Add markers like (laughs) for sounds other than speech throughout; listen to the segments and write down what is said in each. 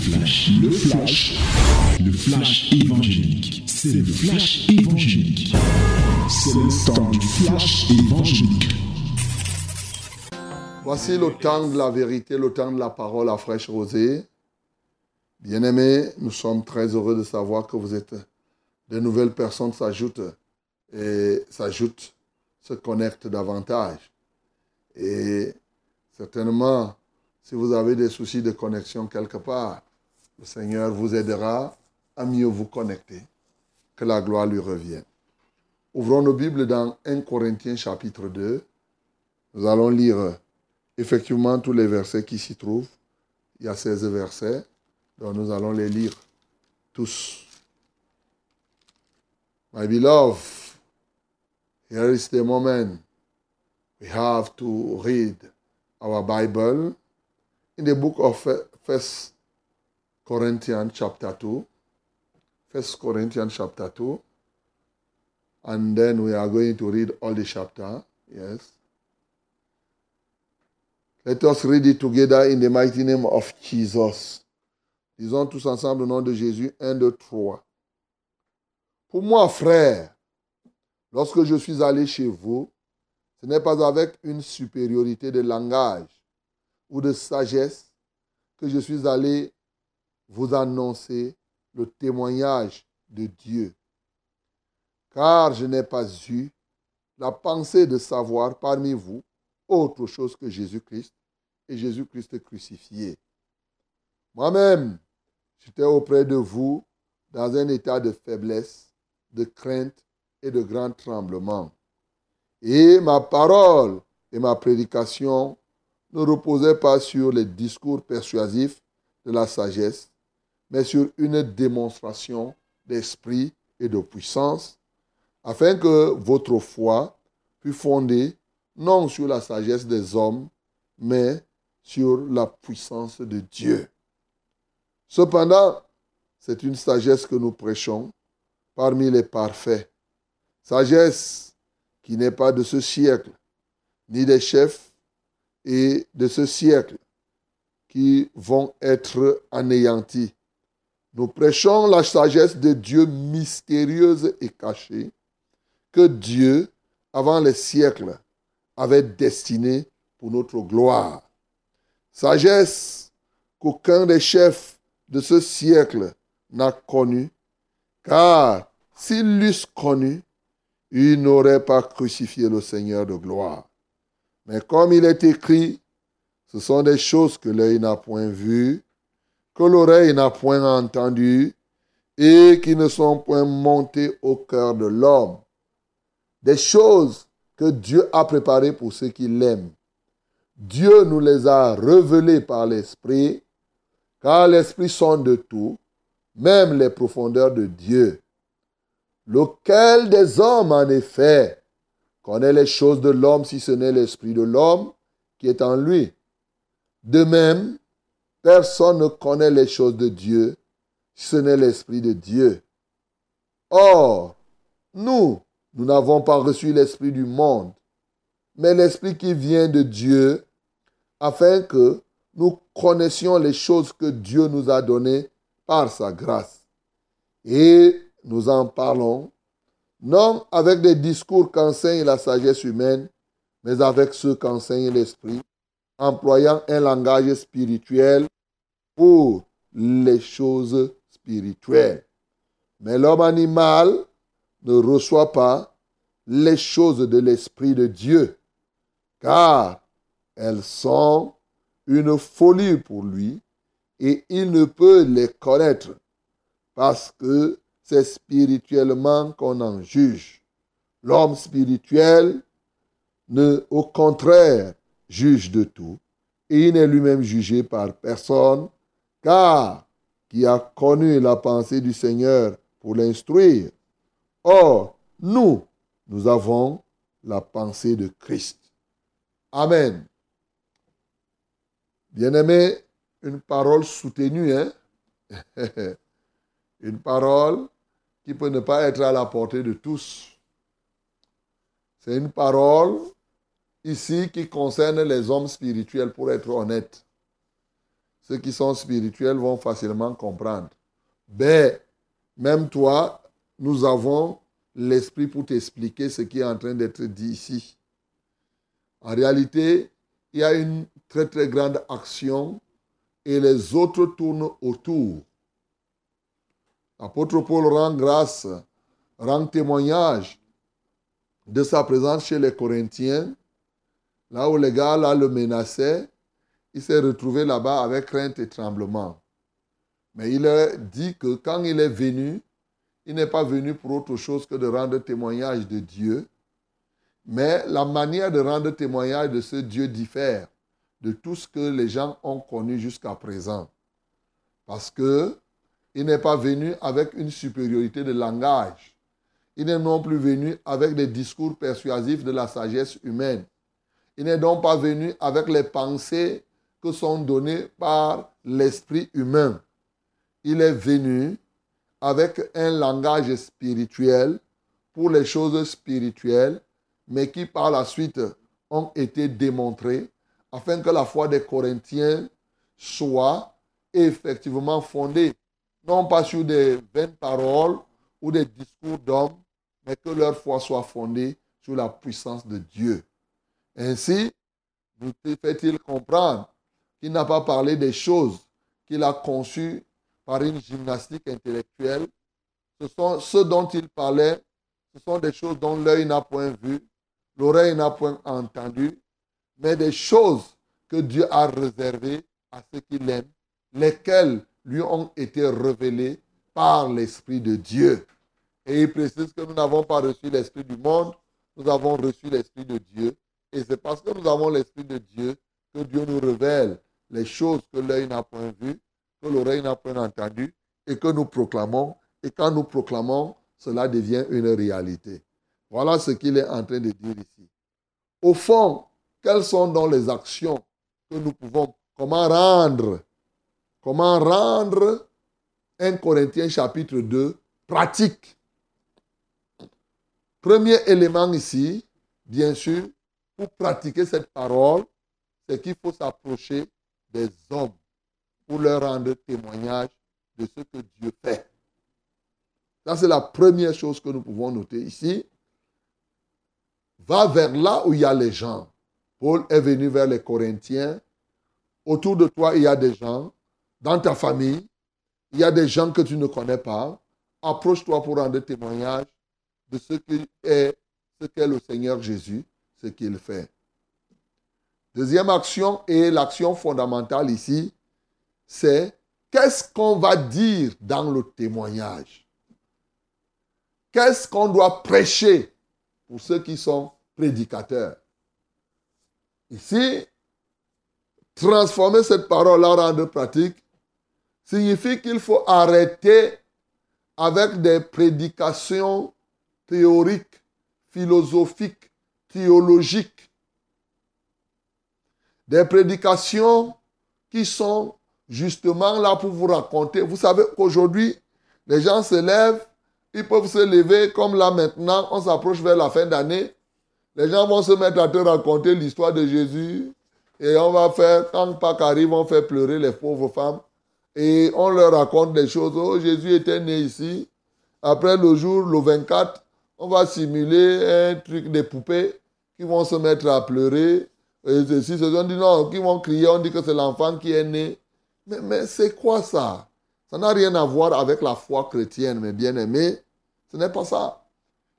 flash, le flash, le flash évangélique. C'est le flash évangélique. C'est le temps du flash évangélique. Voici le temps de la vérité, le temps de la parole à fraîche rosée. Bien-aimés, nous sommes très heureux de savoir que vous êtes de nouvelles personnes s'ajoutent et s'ajoutent, se connectent davantage. Et certainement, si vous avez des soucis de connexion quelque part, le Seigneur vous aidera à mieux vous connecter. Que la gloire lui revienne. Ouvrons nos Bibles dans 1 Corinthiens chapitre 2. Nous allons lire effectivement tous les versets qui s'y trouvent. Il y a 16 versets, nous allons les lire tous. My beloved, here is the moment we have to read our Bible in the book of First Corinthians chapter 2. First Corinthians chapter 2. And then we are going to read all the chapter. Yes. Let us read it together in the mighty name of Jesus. Disons tous ensemble au nom de Jésus. 1, 2, 3. Pour moi, frère, lorsque je suis allé chez vous, ce n'est pas avec une supériorité de langage ou de sagesse que je suis allé vous annoncer le témoignage de Dieu. Car je n'ai pas eu la pensée de savoir parmi vous autre chose que Jésus-Christ et Jésus-Christ crucifié. Moi-même, j'étais auprès de vous dans un état de faiblesse, de crainte et de grand tremblement. Et ma parole et ma prédication ne reposaient pas sur les discours persuasifs de la sagesse, mais sur une démonstration d'esprit et de puissance, afin que votre foi fût fondée non sur la sagesse des hommes, mais sur la puissance de Dieu. Cependant, c'est une sagesse que nous prêchons parmi les parfaits. Sagesse qui n'est pas de ce siècle, ni des chefs et de ce siècle qui vont être anéantis. Nous prêchons la sagesse de Dieu mystérieuse et cachée que Dieu, avant les siècles, avait destinée pour notre gloire. Sagesse qu'aucun des chefs de ce siècle n'a connue, car s'ils l'eussent connue, ils n'auraient pas crucifié le Seigneur de gloire. Mais comme il est écrit, ce sont des choses que l'œil n'a point vues, l'oreille n'a point entendues, et qui ne sont point montées au cœur de l'homme. Des choses que Dieu a préparées pour ceux qui l'aiment. Dieu nous les a révélées par l'Esprit, car l'Esprit sonde de tout, même les profondeurs de Dieu. Lequel des hommes, en effet, connaît les choses de l'homme si ce n'est l'Esprit de l'homme qui est en lui? De même, personne ne connaît les choses de Dieu ce n'est l'Esprit de Dieu. Or, nous, nous n'avons pas reçu l'Esprit du monde, mais l'Esprit qui vient de Dieu, afin que nous connaissions les choses que Dieu nous a données par sa grâce. Et nous en parlons, non avec des discours qu'enseigne la sagesse humaine, mais avec ceux qu'enseigne l'Esprit, employant un langage spirituel pour les choses spirituelles. Mais l'homme animal ne reçoit pas les choses de l'Esprit de Dieu, car elles sont une folie pour lui et il ne peut les connaître parce que c'est spirituellement qu'on en juge. L'homme spirituel, ne, au contraire, juge de tout et il n'est lui-même jugé par personne car qui a connu la pensée du Seigneur pour l'instruire. Or, nous, nous avons la pensée de Christ. Amen. Bien-aimé, une parole soutenue, hein? (laughs) une parole qui peut ne pas être à la portée de tous. C'est une parole ici qui concerne les hommes spirituels, pour être honnête. Ceux qui sont spirituels vont facilement comprendre. Ben, même toi, nous avons l'esprit pour t'expliquer ce qui est en train d'être dit ici. En réalité, il y a une très très grande action et les autres tournent autour. L'apôtre Paul rend grâce, rend témoignage de sa présence chez les Corinthiens, là où les gars le menaçaient. Il s'est retrouvé là-bas avec crainte et tremblement. Mais il a dit que quand il est venu, il n'est pas venu pour autre chose que de rendre témoignage de Dieu. Mais la manière de rendre témoignage de ce Dieu diffère de tout ce que les gens ont connu jusqu'à présent. Parce que il n'est pas venu avec une supériorité de langage. Il n'est non plus venu avec des discours persuasifs de la sagesse humaine. Il n'est donc pas venu avec les pensées que sont données par l'esprit humain. Il est venu avec un langage spirituel pour les choses spirituelles, mais qui par la suite ont été démontrées afin que la foi des Corinthiens soit effectivement fondée, non pas sur des vaines paroles ou des discours d'hommes, mais que leur foi soit fondée sur la puissance de Dieu. Ainsi, nous fait-il comprendre qu'il n'a pas parlé des choses qu'il a conçues par une gymnastique intellectuelle. Ce sont ceux dont il parlait, ce sont des choses dont l'œil n'a point vu, l'oreille n'a point entendu, mais des choses que Dieu a réservées à ceux qu'il aime, lesquelles lui ont été révélées par l'Esprit de Dieu. Et il précise que nous n'avons pas reçu l'Esprit du monde, nous avons reçu l'Esprit de Dieu. Et c'est parce que nous avons l'Esprit de Dieu que Dieu nous révèle les choses que l'œil n'a point vues, que l'oreille n'a point entendues, et que nous proclamons. Et quand nous proclamons, cela devient une réalité. Voilà ce qu'il est en train de dire ici. Au fond, quelles sont donc les actions que nous pouvons, comment rendre, comment rendre 1 Corinthiens chapitre 2 pratique? Premier élément ici, bien sûr, pour pratiquer cette parole, c'est qu'il faut s'approcher des hommes pour leur rendre témoignage de ce que Dieu fait. Ça, c'est la première chose que nous pouvons noter ici. Va vers là où il y a les gens. Paul est venu vers les Corinthiens. Autour de toi, il y a des gens. Dans ta famille, il y a des gens que tu ne connais pas. Approche-toi pour rendre témoignage de ce qu'est ce qu'est le Seigneur Jésus, ce qu'il fait. Deuxième action et l'action fondamentale ici, c'est qu'est-ce qu'on va dire dans le témoignage? Qu'est-ce qu'on doit prêcher pour ceux qui sont prédicateurs? Ici, transformer cette parole en pratique signifie qu'il faut arrêter avec des prédications théoriques, philosophiques, théologiques. Des prédications qui sont justement là pour vous raconter. Vous savez qu'aujourd'hui, les gens se lèvent, ils peuvent se lever comme là maintenant, on s'approche vers la fin d'année. Les gens vont se mettre à te raconter l'histoire de Jésus. Et on va faire, quand Pâques arrive, on fait pleurer les pauvres femmes. Et on leur raconte des choses. Oh, Jésus était né ici. Après le jour, le 24, on va simuler un truc des poupées qui vont se mettre à pleurer. Et ceci, on dit non, qui vont crier, on dit que c'est l'enfant qui est né. Mais, mais c'est quoi ça? Ça n'a rien à voir avec la foi chrétienne, mes bien-aimés. Ce n'est pas ça.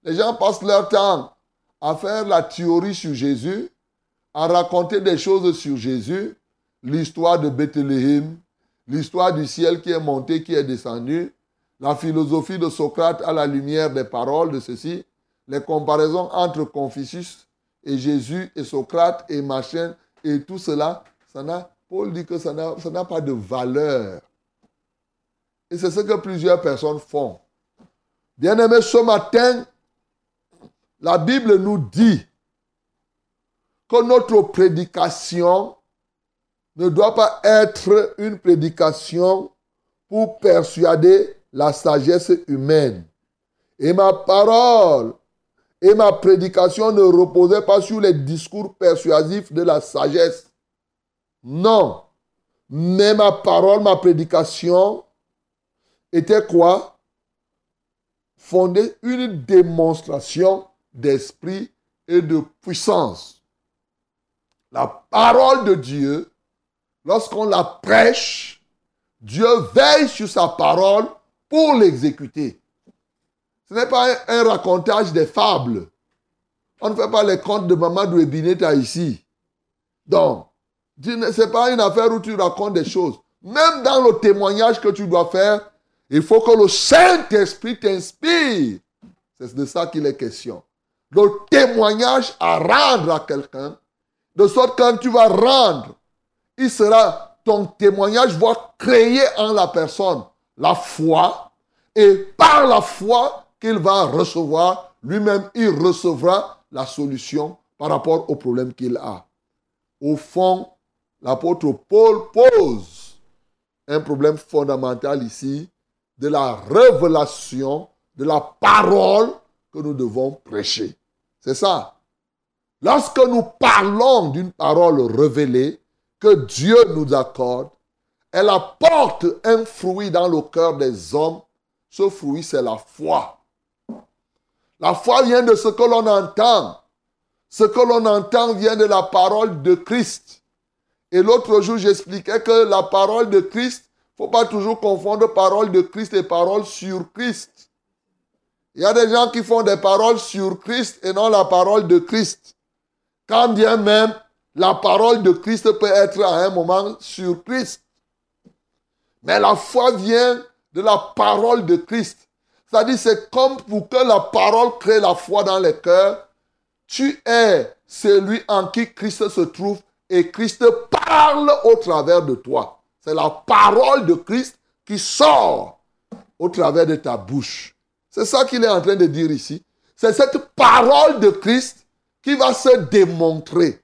Les gens passent leur temps à faire la théorie sur Jésus, à raconter des choses sur Jésus, l'histoire de Bethléem, l'histoire du ciel qui est monté, qui est descendu, la philosophie de Socrate à la lumière des paroles de ceci, les comparaisons entre Confucius et Jésus et Socrate et machin et tout cela, ça n'a, Paul dit que ça n'a, pas de valeur. Et c'est ce que plusieurs personnes font. Bien aimé, ce matin, la Bible nous dit que notre prédication ne doit pas être une prédication pour persuader la sagesse humaine. Et ma parole et ma prédication ne reposaient pas sur les discours persuasifs de la sagesse. Non, Mais ma parole, ma prédication était quoi? Fonder une démonstration d'esprit et de puissance. La parole de Dieu, lorsqu'on la prêche, Dieu veille sur sa parole pour l'exécuter. Ce n'est pas un, racontage des fables. On ne fait pas les contes de Maman Douébineta ici. Donc, ce n'est pas une affaire où tu racontes des choses. Même dans le témoignage que tu dois faire, il faut que le Saint-Esprit t'inspire. C'est de ça qu'il est question. Le témoignage à rendre à quelqu'un, de sorte que quand tu vas rendre, il sera, ton témoignage va créer en la personne la foi, et par la foi qu'il va recevoir, lui-même, il recevra la solution par rapport au problème qu'il a. Au fond, l'apôtre Paul pose un problème fondamental ici de la révélation de la parole que nous devons prêcher. C'est ça. Lorsque nous parlons d'une parole révélée que Dieu nous accorde, elle apporte un fruit dans le cœur des hommes. Ce fruit, c'est la foi. La foi vient de ce que l'on entend. Ce que l'on entend vient de la parole de Christ. Et l'autre jour, j'expliquais que la parole de Christ, il ne faut pas toujours confondre parole de Christ et parole sur Christ. Il y a des gens qui font des paroles sur Christ et non la parole de Christ. Quand bien même la parole de Christ peut être à un moment sur Christ. Mais la foi vient de la parole de Christ. C'est-à-dire, c'est comme pour que la parole crée la foi dans les cœurs. Tu es celui en qui Christ se trouve et Christ parle au travers de toi. C'est la parole de Christ qui sort au travers de ta bouche. C'est ça qu'il est en train de dire ici. C'est cette parole de Christ qui va se démontrer.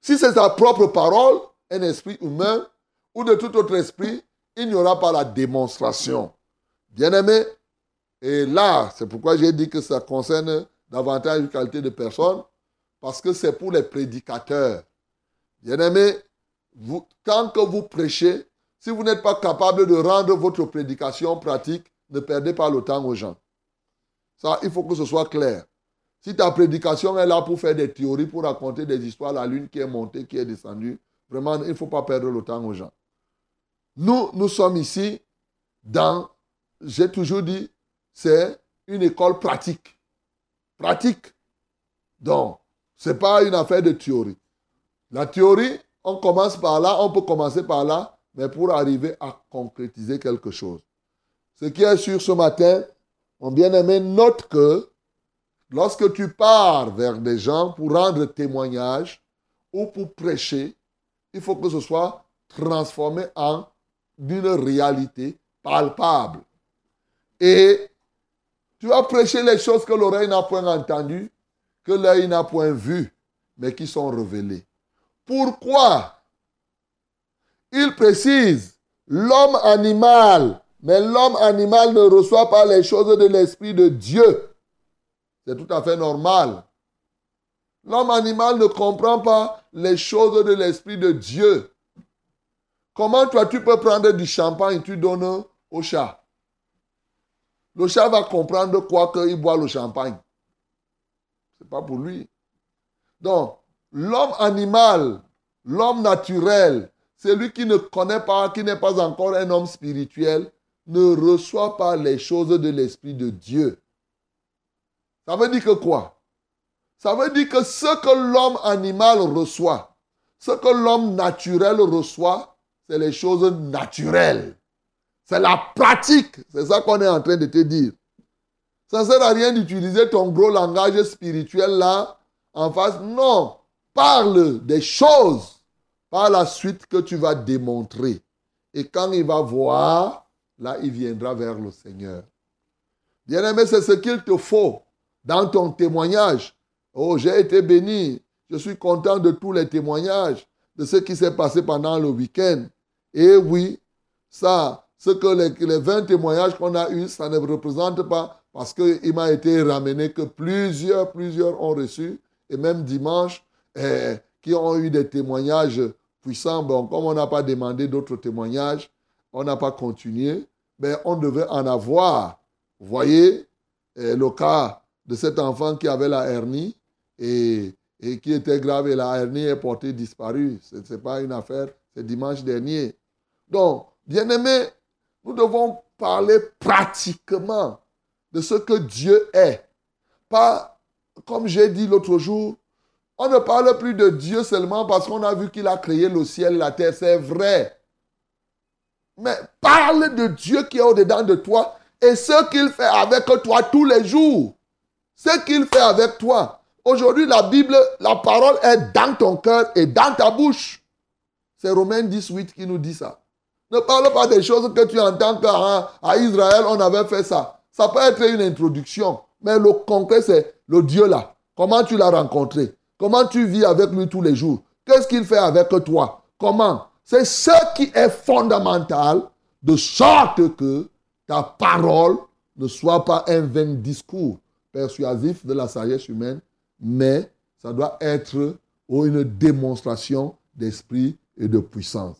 Si c'est sa propre parole, un esprit humain ou de tout autre esprit, il n'y aura pas la démonstration. Bien-aimé, et là, c'est pourquoi j'ai dit que ça concerne davantage une qualité de personne, parce que c'est pour les prédicateurs. Bien-aimé, vous, tant que vous prêchez, si vous n'êtes pas capable de rendre votre prédication pratique, ne perdez pas le temps aux gens. Ça, il faut que ce soit clair. Si ta prédication est là pour faire des théories, pour raconter des histoires, la lune qui est montée, qui est descendue, vraiment, il ne faut pas perdre le temps aux gens. Nous, nous sommes ici dans, j'ai toujours dit, c'est une école pratique. Pratique. Donc, ce n'est pas une affaire de théorie. La théorie, on commence par là, on peut commencer par là, mais pour arriver à concrétiser quelque chose. Ce qui est sûr ce matin, mon bien-aimé, note que lorsque tu pars vers des gens pour rendre témoignage ou pour prêcher, il faut que ce soit transformé en d'une réalité palpable. Et tu vas prêcher les choses que l'oreille n'a point entendues, que l'œil n'a point vues, mais qui sont révélées. Pourquoi? Il précise, l'homme animal, mais l'homme animal ne reçoit pas les choses de l'Esprit de Dieu. C'est tout à fait normal. L'homme animal ne comprend pas les choses de l'Esprit de Dieu. Comment toi tu peux prendre du champagne et tu donnes au chat? Le chat va comprendre quoi qu'il boit le champagne. Ce n'est pas pour lui. Donc, l'homme animal, l'homme naturel, celui qui ne connaît pas, qui n'est pas encore un homme spirituel, ne reçoit pas les choses de l'Esprit de Dieu. Ça veut dire que quoi? Ça veut dire que ce que l'homme animal reçoit, ce que l'homme naturel reçoit, c'est les choses naturelles. C'est la pratique. C'est ça qu'on est en train de te dire. Ça ne sert à rien d'utiliser ton gros langage spirituel là en face. Non. Parle des choses par la suite que tu vas démontrer. Et quand il va voir, là, il viendra vers le Seigneur. Bien-aimé, c'est ce qu'il te faut dans ton témoignage. Oh, j'ai été béni. Je suis content de tous les témoignages, de ce qui s'est passé pendant le week-end. Et oui, ça, ce que les, les 20 témoignages qu'on a eus, ça ne représente pas, parce qu'il m'a été ramené que plusieurs, plusieurs ont reçu, et même dimanche, eh, qui ont eu des témoignages puissant, bon, comme on n'a pas demandé d'autres témoignages, on n'a pas continué, mais on devait en avoir. Vous voyez, le cas de cet enfant qui avait la hernie et, et qui était grave et la hernie est portée disparue. Ce n'est pas une affaire, c'est dimanche dernier. Donc, bien aimé, nous devons parler pratiquement de ce que Dieu est. Pas, comme j'ai dit l'autre jour, on ne parle plus de Dieu seulement parce qu'on a vu qu'il a créé le ciel et la terre. C'est vrai. Mais parle de Dieu qui est au-dedans de toi et ce qu'il fait avec toi tous les jours. Ce qu'il fait avec toi. Aujourd'hui, la Bible, la parole est dans ton cœur et dans ta bouche. C'est Romains 18 qui nous dit ça. Ne parle pas des choses que tu entends qu'à à Israël, on avait fait ça. Ça peut être une introduction, mais le concret, c'est le Dieu là. Comment tu l'as rencontré? Comment tu vis avec lui tous les jours? Qu'est-ce qu'il fait avec toi? Comment? C'est ce qui est fondamental, de sorte que ta parole ne soit pas un vain discours persuasif de la sagesse humaine, mais ça doit être une démonstration d'esprit et de puissance.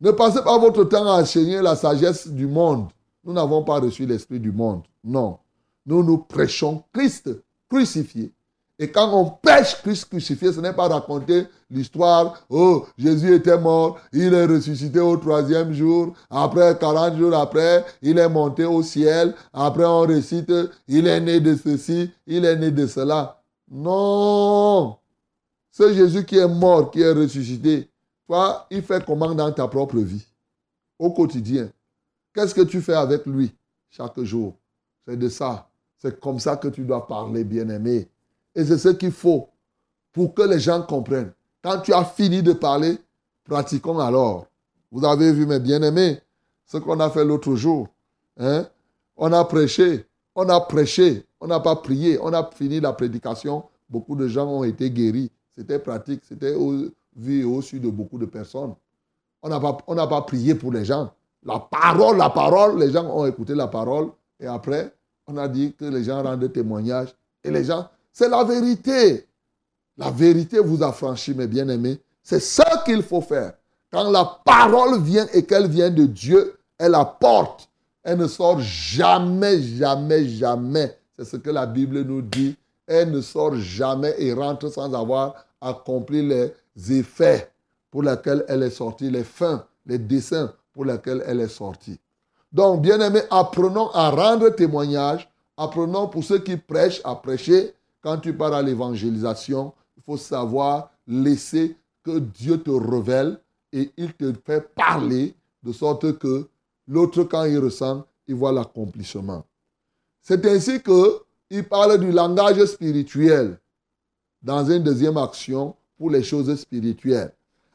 Ne passez pas votre temps à enseigner la sagesse du monde. Nous n'avons pas reçu l'esprit du monde. Non. Nous nous prêchons Christ crucifié. Et quand on pêche Christ crucifié, ce n'est pas raconter l'histoire, oh, Jésus était mort, il est ressuscité au troisième jour, après 40 jours après, il est monté au ciel, après on récite, il est né de ceci, il est né de cela. Non. C'est Jésus qui est mort, qui est ressuscité, il fait comment dans ta propre vie, au quotidien Qu'est-ce que tu fais avec lui chaque jour? C'est de ça. C'est comme ça que tu dois parler, bien-aimé. Et c'est ce qu'il faut pour que les gens comprennent. Quand tu as fini de parler, pratiquons alors. Vous avez vu, mes bien-aimés, ce qu'on a fait l'autre jour. Hein? On a prêché, on a prêché, on n'a pas prié, on a fini la prédication. Beaucoup de gens ont été guéris. C'était pratique, c'était vu au-dessus de beaucoup de personnes. On n'a pas, pas prié pour les gens. La parole, la parole, les gens ont écouté la parole et après, on a dit que les gens rendent témoignage. Et les gens, c'est la vérité. La vérité vous a franchi, mes bien-aimés. C'est ça qu'il faut faire. Quand la parole vient et qu'elle vient de Dieu, elle apporte. Elle ne sort jamais, jamais, jamais. C'est ce que la Bible nous dit. Elle ne sort jamais et rentre sans avoir accompli les effets pour lesquels elle est sortie, les fins, les desseins pour lesquels elle est sortie. Donc, bien aimé, apprenons à rendre témoignage, apprenons pour ceux qui prêchent à prêcher. Quand tu pars à l'évangélisation, il faut savoir laisser que Dieu te révèle et il te fait parler de sorte que l'autre, quand il ressent, il voit l'accomplissement. C'est ainsi qu'il parle du langage spirituel dans une deuxième action pour les choses spirituelles.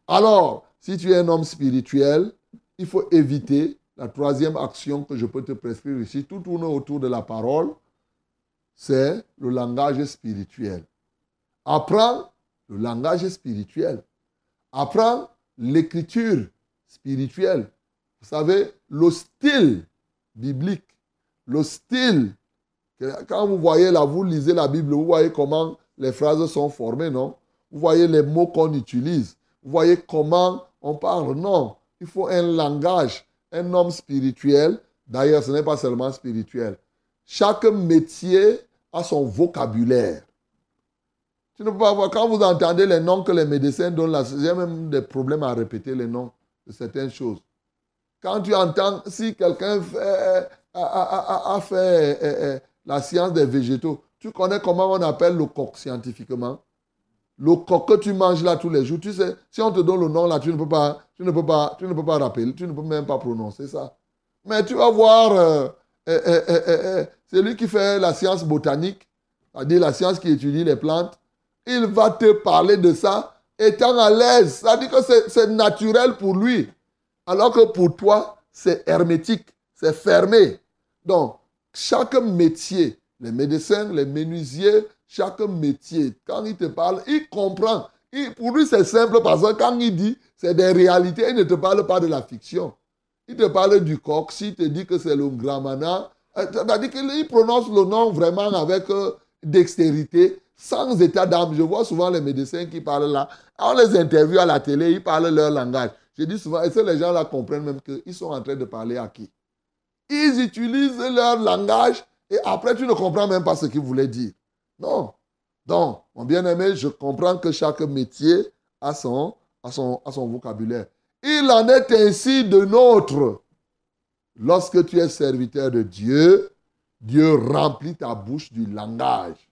Alors, si tu es un homme spirituel, il faut éviter la troisième action que je peux te prescrire ici. Tout tourne autour de la parole. C'est le langage spirituel. Apprends le langage spirituel. Apprends l'écriture spirituelle. Vous savez, le style biblique, le style. Quand vous voyez là, vous lisez la Bible, vous voyez comment les phrases sont formées, non? Vous voyez les mots qu'on utilise. Vous voyez comment on parle. Non, il faut un langage. Un homme spirituel, d'ailleurs, ce n'est pas seulement spirituel. Chaque métier a son vocabulaire. Tu ne peux pas voir, quand vous entendez les noms que les médecins donnent j'ai même des problèmes à répéter les noms de certaines choses. Quand tu entends, si quelqu'un a, fait eh, eh, la science des végétaux, tu connais comment on appelle le coq scientifiquement? Le coq que tu manges là tous les jours, tu sais, si on te donne le nom là, tu ne peux pas, tu ne peux pas, tu ne peux pas rappeler, tu ne peux même pas prononcer ça. Mais tu vas voir, euh, eh, eh, eh, c'est lui qui fait la science botanique, c'est-à-dire la science qui étudie les plantes. Il va te parler de ça étant à l'aise. Ça dit que c'est naturel pour lui. Alors que pour toi, c'est hermétique, c'est fermé. Donc, chaque métier les médecins, les menuisiers, chaque métier, quand il te parle, il comprend. pour lui, c'est simple parce que quand il dit, c'est des réalités, il ne te parle pas de la fiction. Il te parle du coq, s'il te dit que c'est le gramana, euh, c'est-à-dire qu'il prononce le nom vraiment avec euh, dextérité, sans état d'âme. Je vois souvent les médecins qui parlent là. On les interviewe à la télé, ils parlent leur langage. Je dis souvent, est-ce que les gens là comprennent même qu'ils sont en train de parler à qui? Ils utilisent leur langage et après tu ne comprends même pas ce qu'ils voulaient dire. Non. Donc, mon bien-aimé, je comprends que chaque métier a son, vocabulaire. Il en est ainsi de nôtre. Lorsque tu es serviteur de Dieu, Dieu remplit ta bouche du langage.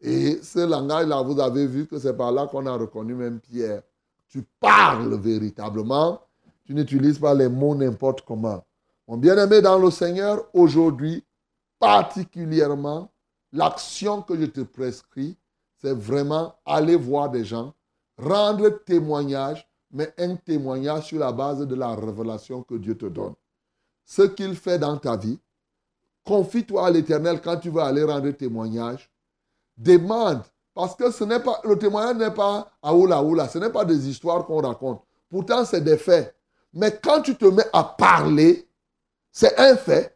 Et ce langage-là, vous avez vu que c'est par là qu'on a reconnu même Pierre. Tu parles véritablement, tu n'utilises pas les mots n'importe comment. Mon bien-aimé dans le Seigneur, aujourd'hui, particulièrement, l'action que je te prescris, c'est vraiment aller voir des gens, rendre témoignage, mais un témoignage sur la base de la révélation que Dieu te donne. Ce qu'il fait dans ta vie, confie-toi à l'Éternel quand tu vas aller rendre témoignage. Demande, parce que ce n'est pas, le témoignage n'est pas à oula oula, ce n'est pas des histoires qu'on raconte. Pourtant, c'est des faits. Mais quand tu te mets à parler, c'est un fait.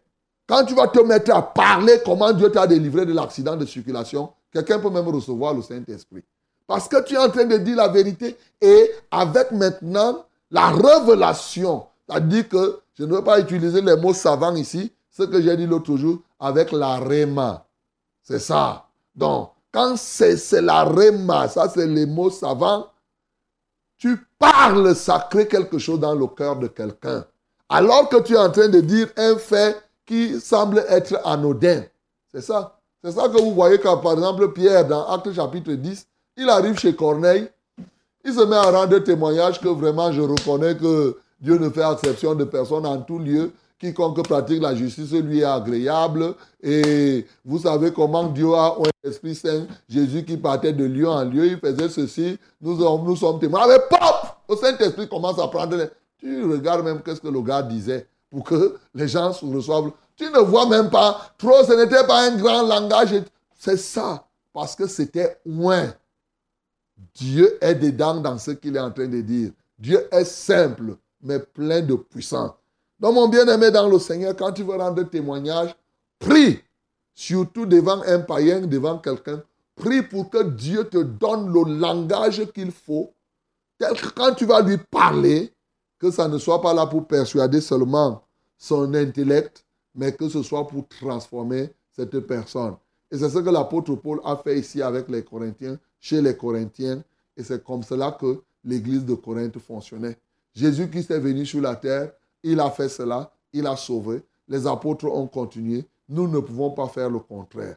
Quand tu vas te mettre à parler comment Dieu t'a délivré de l'accident de circulation, quelqu'un peut même recevoir le Saint-Esprit. Parce que tu es en train de dire la vérité et avec maintenant la révélation, c'est-à-dire que je ne veux pas utiliser les mots savants ici, ce que j'ai dit l'autre jour avec la réma. C'est ça. Donc, quand c'est la réma, ça c'est les mots savants, tu parles, ça crée quelque chose dans le cœur de quelqu'un. Alors que tu es en train de dire un fait qui semble être anodin. C'est ça. C'est ça que vous voyez quand, par exemple, Pierre, dans Acte chapitre 10, il arrive chez Corneille, il se met à rendre témoignage que vraiment je reconnais que Dieu ne fait exception de personne en tout lieu. Quiconque pratique la justice lui est agréable. Et vous savez comment Dieu a un Esprit Saint. Jésus qui partait de lieu en lieu, il faisait ceci. Nous, nous sommes témoins. Mais pop Le Saint-Esprit commence à prendre les... Tu regardes même qu'est-ce que le gars disait pour que les gens reçoivent. Tu ne vois même pas. Trop, ce n'était pas un grand langage. C'est ça. Parce que c'était loin. Dieu est dedans dans ce qu'il est en train de dire. Dieu est simple, mais plein de puissance. Donc, mon bien-aimé dans le Seigneur, quand tu veux rendre témoignage, prie. Surtout devant un païen, devant quelqu'un. Prie pour que Dieu te donne le langage qu'il faut. Tel que quand tu vas lui parler, que ça ne soit pas là pour persuader seulement son intellect, mais que ce soit pour transformer cette personne. Et c'est ce que l'apôtre Paul a fait ici avec les Corinthiens, chez les Corinthiens. Et c'est comme cela que l'église de Corinthe fonctionnait. Jésus-Christ est venu sur la terre, il a fait cela, il a sauvé. Les apôtres ont continué. Nous ne pouvons pas faire le contraire.